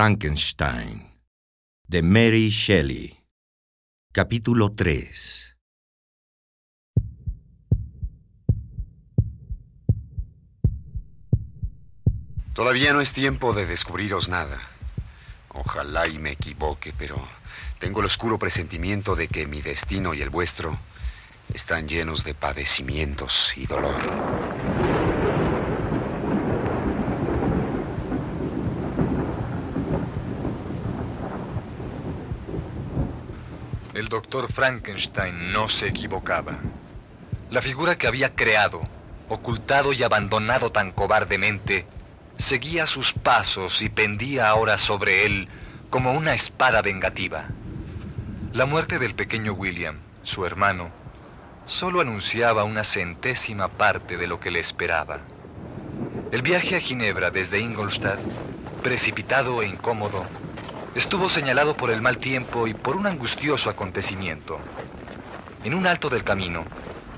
Frankenstein de Mary Shelley Capítulo 3 Todavía no es tiempo de descubriros nada. Ojalá y me equivoque, pero tengo el oscuro presentimiento de que mi destino y el vuestro están llenos de padecimientos y dolor. El doctor Frankenstein no se equivocaba. La figura que había creado, ocultado y abandonado tan cobardemente, seguía sus pasos y pendía ahora sobre él como una espada vengativa. La muerte del pequeño William, su hermano, solo anunciaba una centésima parte de lo que le esperaba. El viaje a Ginebra desde Ingolstadt, precipitado e incómodo, estuvo señalado por el mal tiempo y por un angustioso acontecimiento. En un alto del camino,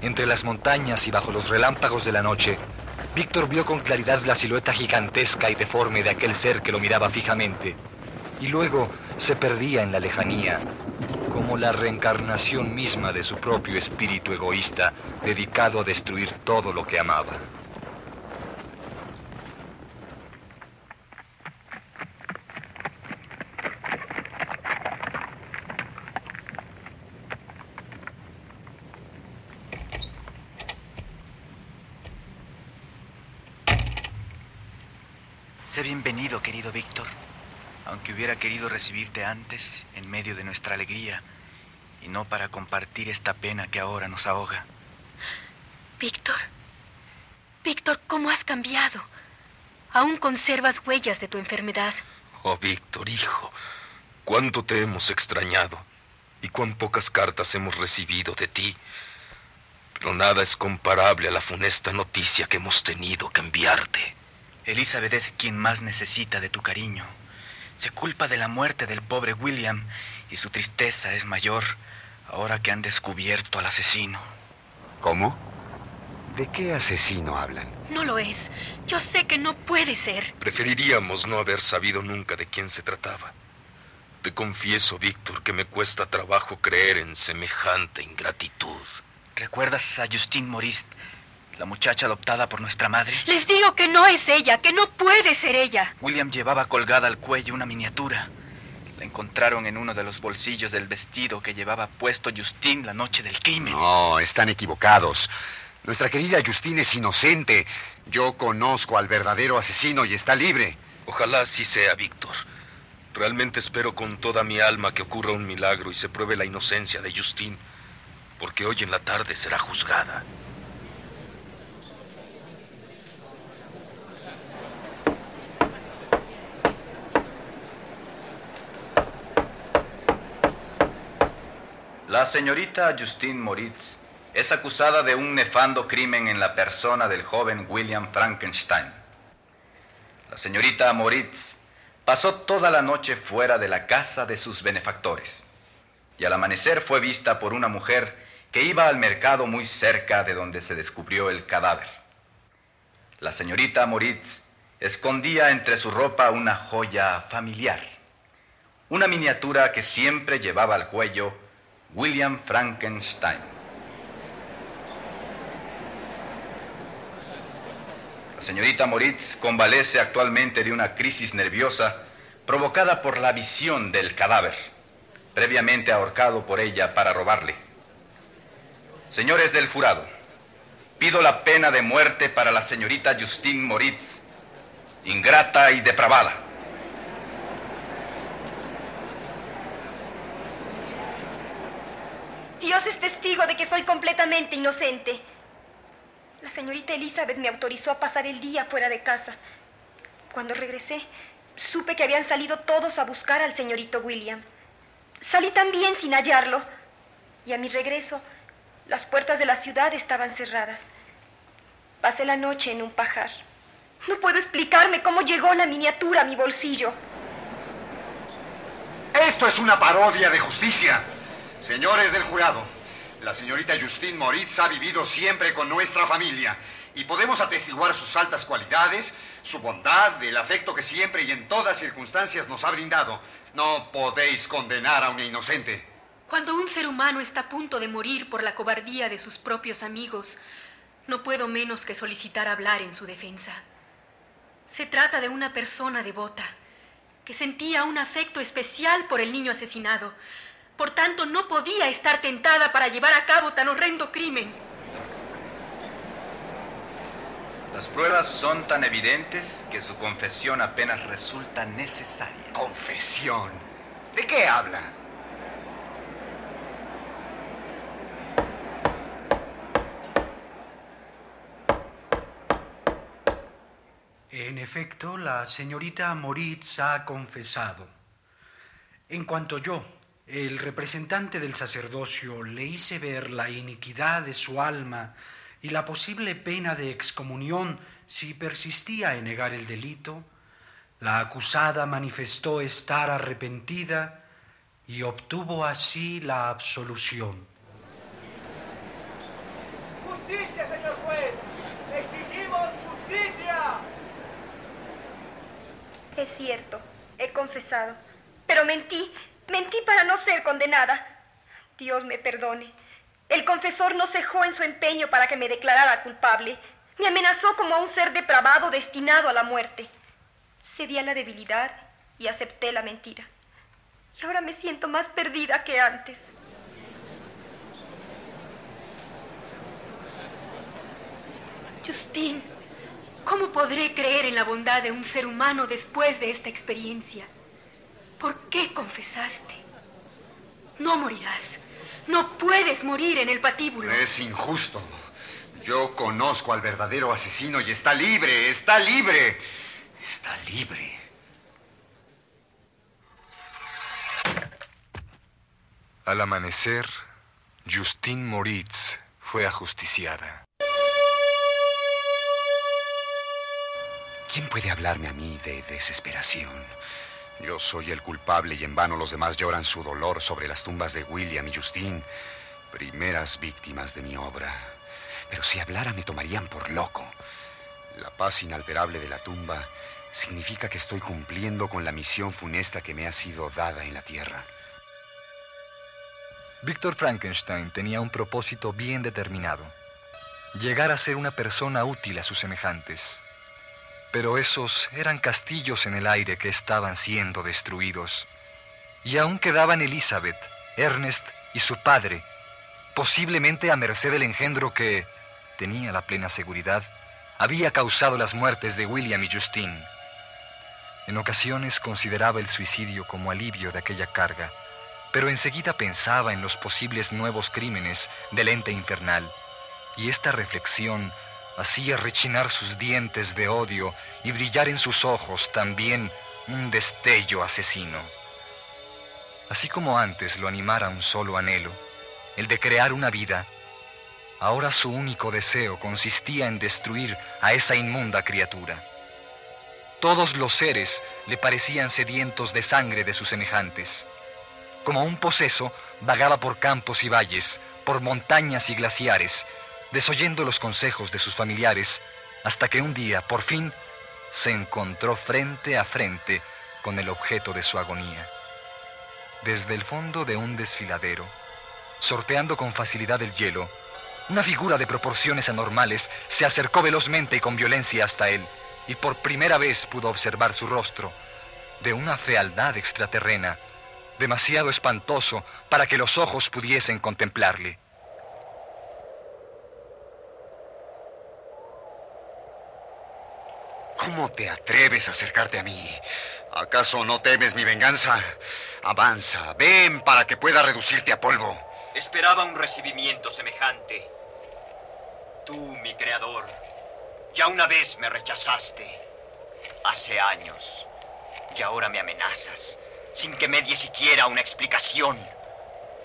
entre las montañas y bajo los relámpagos de la noche, Víctor vio con claridad la silueta gigantesca y deforme de aquel ser que lo miraba fijamente, y luego se perdía en la lejanía, como la reencarnación misma de su propio espíritu egoísta, dedicado a destruir todo lo que amaba. Sé bienvenido, querido Víctor, aunque hubiera querido recibirte antes, en medio de nuestra alegría, y no para compartir esta pena que ahora nos ahoga. Víctor, Víctor, ¿cómo has cambiado? Aún conservas huellas de tu enfermedad. Oh, Víctor, hijo, cuánto te hemos extrañado y cuán pocas cartas hemos recibido de ti. Pero nada es comparable a la funesta noticia que hemos tenido que enviarte. Elizabeth es quien más necesita de tu cariño. Se culpa de la muerte del pobre William y su tristeza es mayor ahora que han descubierto al asesino. ¿Cómo? ¿De qué asesino hablan? No lo es. Yo sé que no puede ser. Preferiríamos no haber sabido nunca de quién se trataba. Te confieso, Víctor, que me cuesta trabajo creer en semejante ingratitud. ¿Recuerdas a Justine Maurice, la muchacha adoptada por nuestra madre? Les digo que no es ella, que no puede ser ella. William llevaba colgada al cuello una miniatura. La encontraron en uno de los bolsillos del vestido que llevaba puesto Justine la noche del crimen. No, están equivocados. Nuestra querida Justine es inocente. Yo conozco al verdadero asesino y está libre. Ojalá así sea, Víctor. Realmente espero con toda mi alma que ocurra un milagro y se pruebe la inocencia de Justine, porque hoy en la tarde será juzgada. La señorita Justine Moritz es acusada de un nefando crimen en la persona del joven William Frankenstein. La señorita Moritz pasó toda la noche fuera de la casa de sus benefactores y al amanecer fue vista por una mujer que iba al mercado muy cerca de donde se descubrió el cadáver. La señorita Moritz escondía entre su ropa una joya familiar, una miniatura que siempre llevaba al cuello William Frankenstein. La señorita Moritz convalece actualmente de una crisis nerviosa provocada por la visión del cadáver, previamente ahorcado por ella para robarle. Señores del jurado, pido la pena de muerte para la señorita Justine Moritz, ingrata y depravada. Dios es testigo de que soy completamente inocente. La señorita Elizabeth me autorizó a pasar el día fuera de casa. Cuando regresé, supe que habían salido todos a buscar al señorito William. Salí también sin hallarlo. Y a mi regreso, las puertas de la ciudad estaban cerradas. Pasé la noche en un pajar. No puedo explicarme cómo llegó la miniatura a mi bolsillo. Esto es una parodia de justicia. Señores del jurado, la señorita Justine Moritz ha vivido siempre con nuestra familia y podemos atestiguar sus altas cualidades, su bondad, el afecto que siempre y en todas circunstancias nos ha brindado. No podéis condenar a un inocente. Cuando un ser humano está a punto de morir por la cobardía de sus propios amigos, no puedo menos que solicitar hablar en su defensa. Se trata de una persona devota, que sentía un afecto especial por el niño asesinado. Por tanto, no podía estar tentada para llevar a cabo tan horrendo crimen. Las pruebas son tan evidentes que su confesión apenas resulta necesaria. ¿Confesión? ¿De qué habla? En efecto, la señorita Moritz ha confesado. En cuanto yo, el representante del sacerdocio, le hice ver la iniquidad de su alma y la posible pena de excomunión si persistía en negar el delito, la acusada manifestó estar arrepentida y obtuvo así la absolución. ¡Justicia, señor juez! ¡Exigimos justicia! Es cierto, he confesado, pero mentí, mentí para no ser condenada. Dios me perdone. El confesor no cejó en su empeño para que me declarara culpable. Me amenazó como a un ser depravado destinado a la muerte. Cedí a la debilidad y acepté la mentira. Y ahora me siento más perdida que antes. Justin, ¿cómo podré creer en la bondad de un ser humano después de esta experiencia? ¿Por qué confesaste? No morirás. No puedes morir en el patíbulo. Es injusto. Yo conozco al verdadero asesino y está libre, está libre. Está libre. Al amanecer, Justine Moritz fue ajusticiada. ¿Quién puede hablarme a mí de desesperación? Yo soy el culpable y en vano los demás lloran su dolor sobre las tumbas de William y Justine, primeras víctimas de mi obra. Pero si hablara me tomarían por loco. La paz inalterable de la tumba significa que estoy cumpliendo con la misión funesta que me ha sido dada en la tierra. Víctor Frankenstein tenía un propósito bien determinado. Llegar a ser una persona útil a sus semejantes. Pero esos eran castillos en el aire que estaban siendo destruidos. Y aún quedaban Elizabeth, Ernest y su padre, posiblemente a merced del engendro que, tenía la plena seguridad, había causado las muertes de William y Justine. En ocasiones consideraba el suicidio como alivio de aquella carga, pero enseguida pensaba en los posibles nuevos crímenes del ente infernal, y esta reflexión hacía rechinar sus dientes de odio y brillar en sus ojos también un destello asesino. Así como antes lo animara un solo anhelo, el de crear una vida, ahora su único deseo consistía en destruir a esa inmunda criatura. Todos los seres le parecían sedientos de sangre de sus semejantes. Como un poseso, vagaba por campos y valles, por montañas y glaciares, desoyendo los consejos de sus familiares, hasta que un día, por fin, se encontró frente a frente con el objeto de su agonía. Desde el fondo de un desfiladero, sorteando con facilidad el hielo, una figura de proporciones anormales se acercó velozmente y con violencia hasta él, y por primera vez pudo observar su rostro, de una fealdad extraterrena, demasiado espantoso para que los ojos pudiesen contemplarle. ¿Cómo te atreves a acercarte a mí? ¿Acaso no temes mi venganza? Avanza, ven para que pueda reducirte a polvo. Esperaba un recibimiento semejante. Tú, mi creador, ya una vez me rechazaste. Hace años. Y ahora me amenazas, sin que me die siquiera una explicación.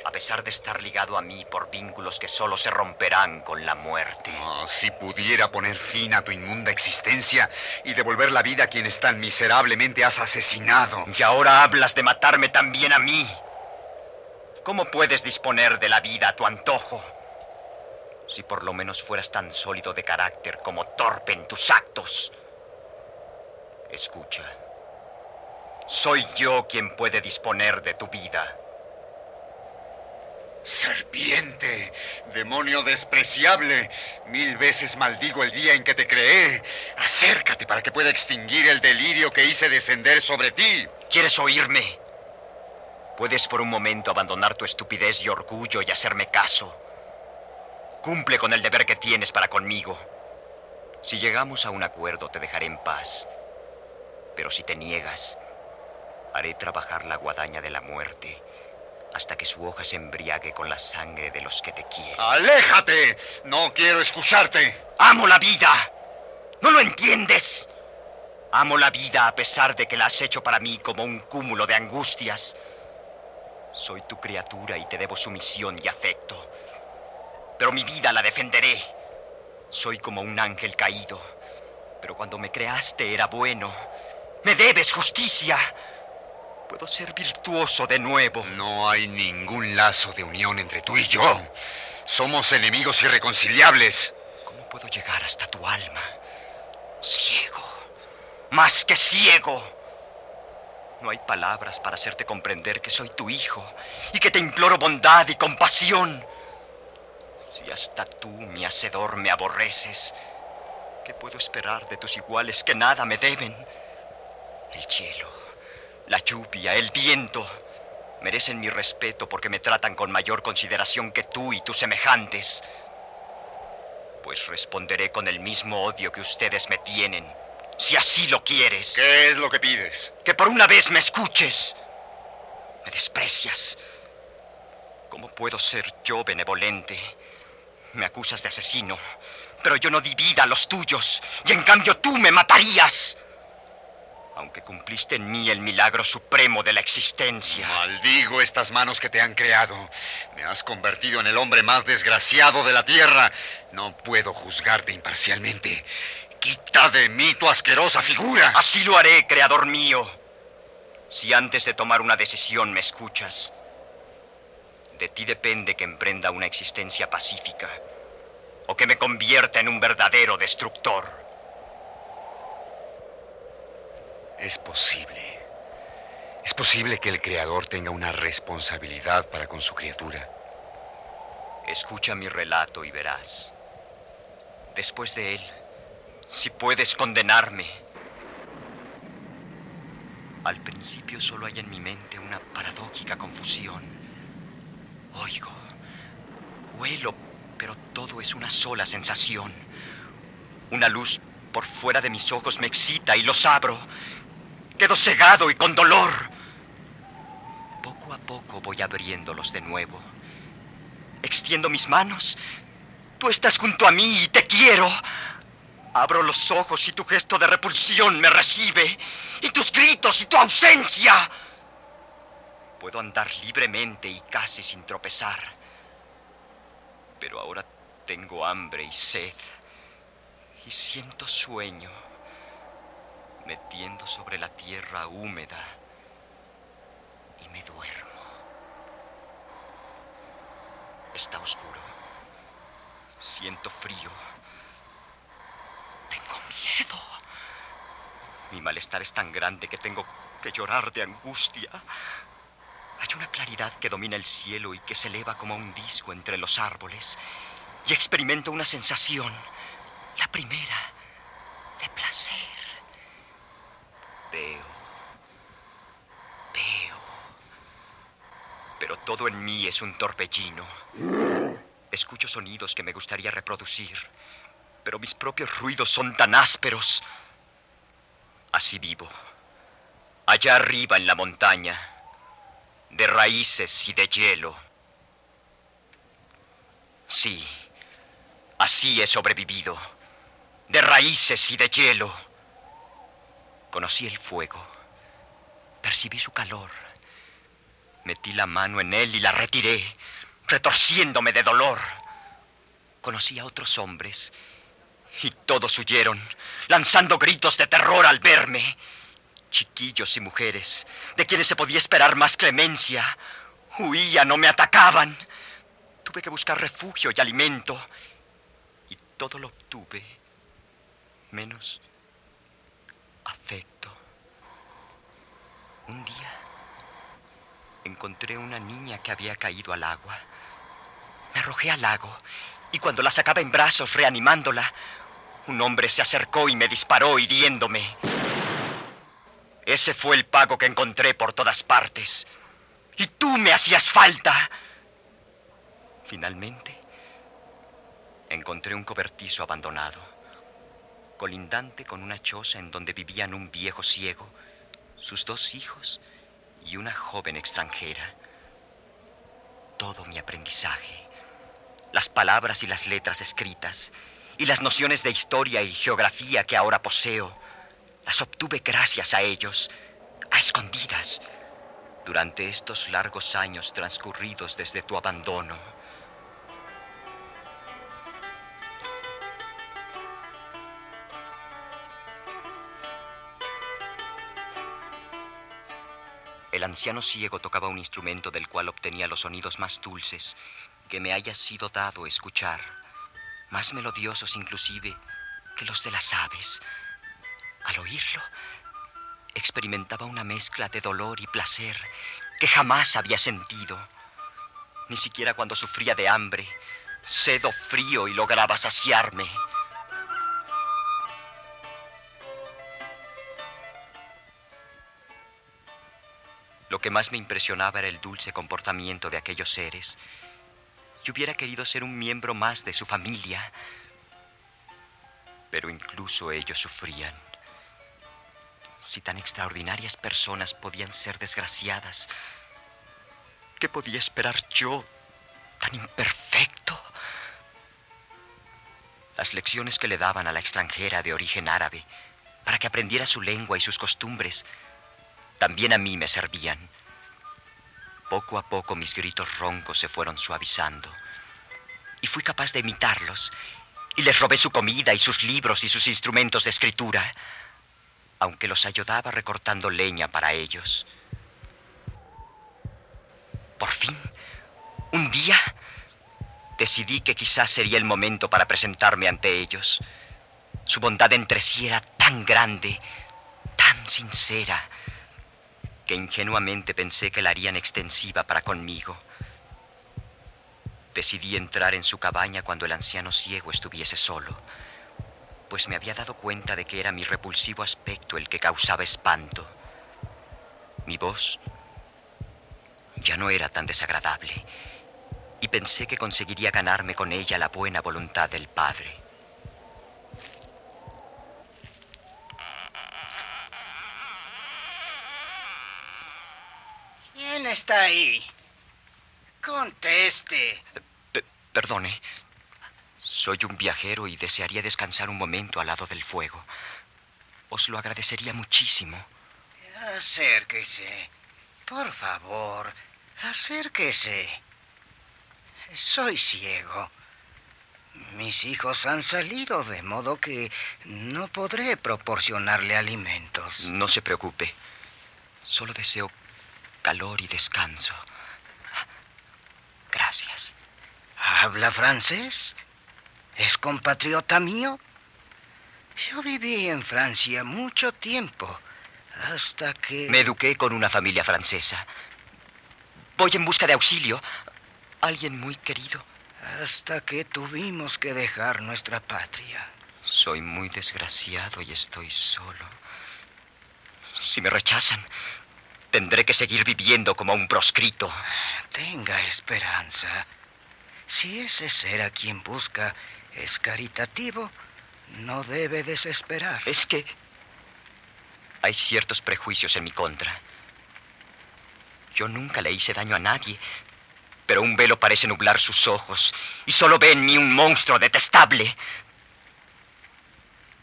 A pesar de estar ligado a mí por vínculos que solo se romperán con la muerte. Oh, si pudiera poner fin a tu inmunda existencia y devolver la vida a quienes tan miserablemente has asesinado. Y ahora hablas de matarme también a mí. ¿Cómo puedes disponer de la vida a tu antojo? Si por lo menos fueras tan sólido de carácter como torpe en tus actos. Escucha. Soy yo quien puede disponer de tu vida. Serpiente, demonio despreciable, mil veces maldigo el día en que te creé. Acércate para que pueda extinguir el delirio que hice descender sobre ti. ¿Quieres oírme? Puedes por un momento abandonar tu estupidez y orgullo y hacerme caso. Cumple con el deber que tienes para conmigo. Si llegamos a un acuerdo, te dejaré en paz. Pero si te niegas, haré trabajar la guadaña de la muerte hasta que su hoja se embriague con la sangre de los que te quieren. ¡Aléjate! No quiero escucharte. Amo la vida. ¿No lo entiendes? Amo la vida a pesar de que la has hecho para mí como un cúmulo de angustias. Soy tu criatura y te debo sumisión y afecto. Pero mi vida la defenderé. Soy como un ángel caído. Pero cuando me creaste era bueno. Me debes justicia. Puedo ser virtuoso de nuevo. No hay ningún lazo de unión entre tú y yo. Somos enemigos irreconciliables. ¿Cómo puedo llegar hasta tu alma? Ciego. Más que ciego. No hay palabras para hacerte comprender que soy tu hijo y que te imploro bondad y compasión. Si hasta tú, mi hacedor, me aborreces, ¿qué puedo esperar de tus iguales que nada me deben? El cielo, la lluvia, el viento, merecen mi respeto porque me tratan con mayor consideración que tú y tus semejantes. Pues responderé con el mismo odio que ustedes me tienen, si así lo quieres. ¿Qué es lo que pides? Que por una vez me escuches. Me desprecias. ¿Cómo puedo ser yo benevolente? Me acusas de asesino, pero yo no di vida a los tuyos, y en cambio tú me matarías aunque cumpliste en mí el milagro supremo de la existencia. Maldigo estas manos que te han creado. Me has convertido en el hombre más desgraciado de la tierra. No puedo juzgarte imparcialmente. Quita de mí tu asquerosa figura. Así lo haré, creador mío. Si antes de tomar una decisión me escuchas, de ti depende que emprenda una existencia pacífica o que me convierta en un verdadero destructor. Es posible. Es posible que el Creador tenga una responsabilidad para con su criatura. Escucha mi relato y verás. Después de él, si puedes condenarme. Al principio solo hay en mi mente una paradójica confusión. Oigo, huelo, pero todo es una sola sensación. Una luz por fuera de mis ojos me excita y los abro Quedo cegado y con dolor. Poco a poco voy abriéndolos de nuevo. Extiendo mis manos. Tú estás junto a mí y te quiero. Abro los ojos y tu gesto de repulsión me recibe. Y tus gritos y tu ausencia. Puedo andar libremente y casi sin tropezar. Pero ahora tengo hambre y sed. Y siento sueño metiendo sobre la tierra húmeda y me duermo. Está oscuro. Siento frío. Tengo miedo. Mi malestar es tan grande que tengo que llorar de angustia. Hay una claridad que domina el cielo y que se eleva como un disco entre los árboles. Y experimento una sensación, la primera, de placer. Veo. Veo. Pero todo en mí es un torbellino. Escucho sonidos que me gustaría reproducir, pero mis propios ruidos son tan ásperos. Así vivo. Allá arriba en la montaña, de raíces y de hielo. Sí, así he sobrevivido, de raíces y de hielo. Conocí el fuego. Percibí su calor. Metí la mano en él y la retiré, retorciéndome de dolor. Conocí a otros hombres y todos huyeron, lanzando gritos de terror al verme. Chiquillos y mujeres, de quienes se podía esperar más clemencia, huían o me atacaban. Tuve que buscar refugio y alimento todo lo obtuve, menos afecto. Un día encontré una niña que había caído al agua. Me arrojé al lago y cuando la sacaba en brazos reanimándola, un hombre se acercó y me disparó hiriéndome. Ese fue el pago que encontré por todas partes. Y tú me hacías falta. Finalmente, encontré un cobertizo abandonado, colindante con una choza en donde vivían un viejo ciego, sus dos hijos y una joven extranjera. Todo mi aprendizaje, las palabras y las letras escritas, y las nociones de historia y geografía que ahora poseo, las obtuve gracias a ellos, a escondidas, durante estos largos años transcurridos desde tu abandono. El anciano ciego tocaba un instrumento del cual obtenía los sonidos más dulces que me haya sido dado escuchar más melodiosos inclusive que los de las aves. Al oírlo, experimentaba una mezcla de dolor y placer que jamás había sentido, ni siquiera cuando sufría de hambre, sed o frío y lograba saciarme. Lo que más me impresionaba era el dulce comportamiento de aquellos seres, yo hubiera querido ser un miembro más de su familia. Pero incluso ellos sufrían. Si tan extraordinarias personas podían ser desgraciadas, ¿qué podía esperar yo, tan imperfecto? Las lecciones que le daban a la extranjera de origen árabe para que aprendiera su lengua y sus costumbres, también a mí me servían. Poco a poco mis gritos roncos se fueron suavizando y fui capaz de imitarlos. Y les robé su comida y sus libros y sus instrumentos de escritura, aunque los ayudaba recortando leña para ellos. Por fin, un día, decidí que quizás sería el momento para presentarme ante ellos. Su bondad entre sí era tan grande, tan sincera, que ingenuamente pensé que la harían extensiva para conmigo. Decidí entrar en su cabaña cuando el anciano ciego estuviese solo, pues me había dado cuenta de que era mi repulsivo aspecto el que causaba espanto. Mi voz ya no era tan desagradable y pensé que conseguiría ganarme con ella la buena voluntad del padre. Está ahí? Conteste. perdone. Soy un viajero y desearía descansar un momento al lado del fuego. Os lo agradecería muchísimo. Acérquese. Por favor, acérquese. Soy ciego. Mis hijos han salido de modo que no podré proporcionarle alimentos. No se preocupe. Solo deseo calor y descanso. Gracias. ¿Habla francés? ¿Es compatriota mío? Yo viví en Francia mucho tiempo, hasta que... Me eduqué con una familia francesa. Voy en busca de auxilio. Alguien muy querido. Hasta que tuvimos que dejar nuestra patria. Soy muy desgraciado y estoy solo. Si me rechazan, Tendré que seguir viviendo como un proscrito. Tenga esperanza. Si ese ser a quien busca es caritativo, no debe desesperar. Es que hay ciertos prejuicios en mi contra. Yo nunca le hice daño a nadie, pero un velo parece nublar sus ojos y solo ve en mí un monstruo detestable.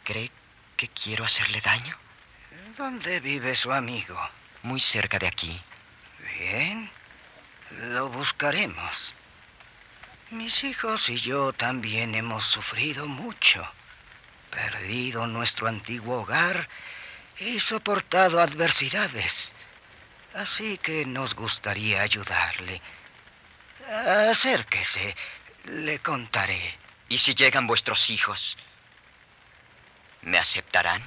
¿Cree que quiero hacerle daño? ¿Dónde vive su amigo? Muy cerca de aquí. Bien, lo buscaremos. Mis hijos y yo también hemos sufrido mucho, perdido nuestro antiguo hogar y soportado adversidades. Así que nos gustaría ayudarle. Acérquese, le contaré. ¿Y si llegan vuestros hijos? ¿Me aceptarán?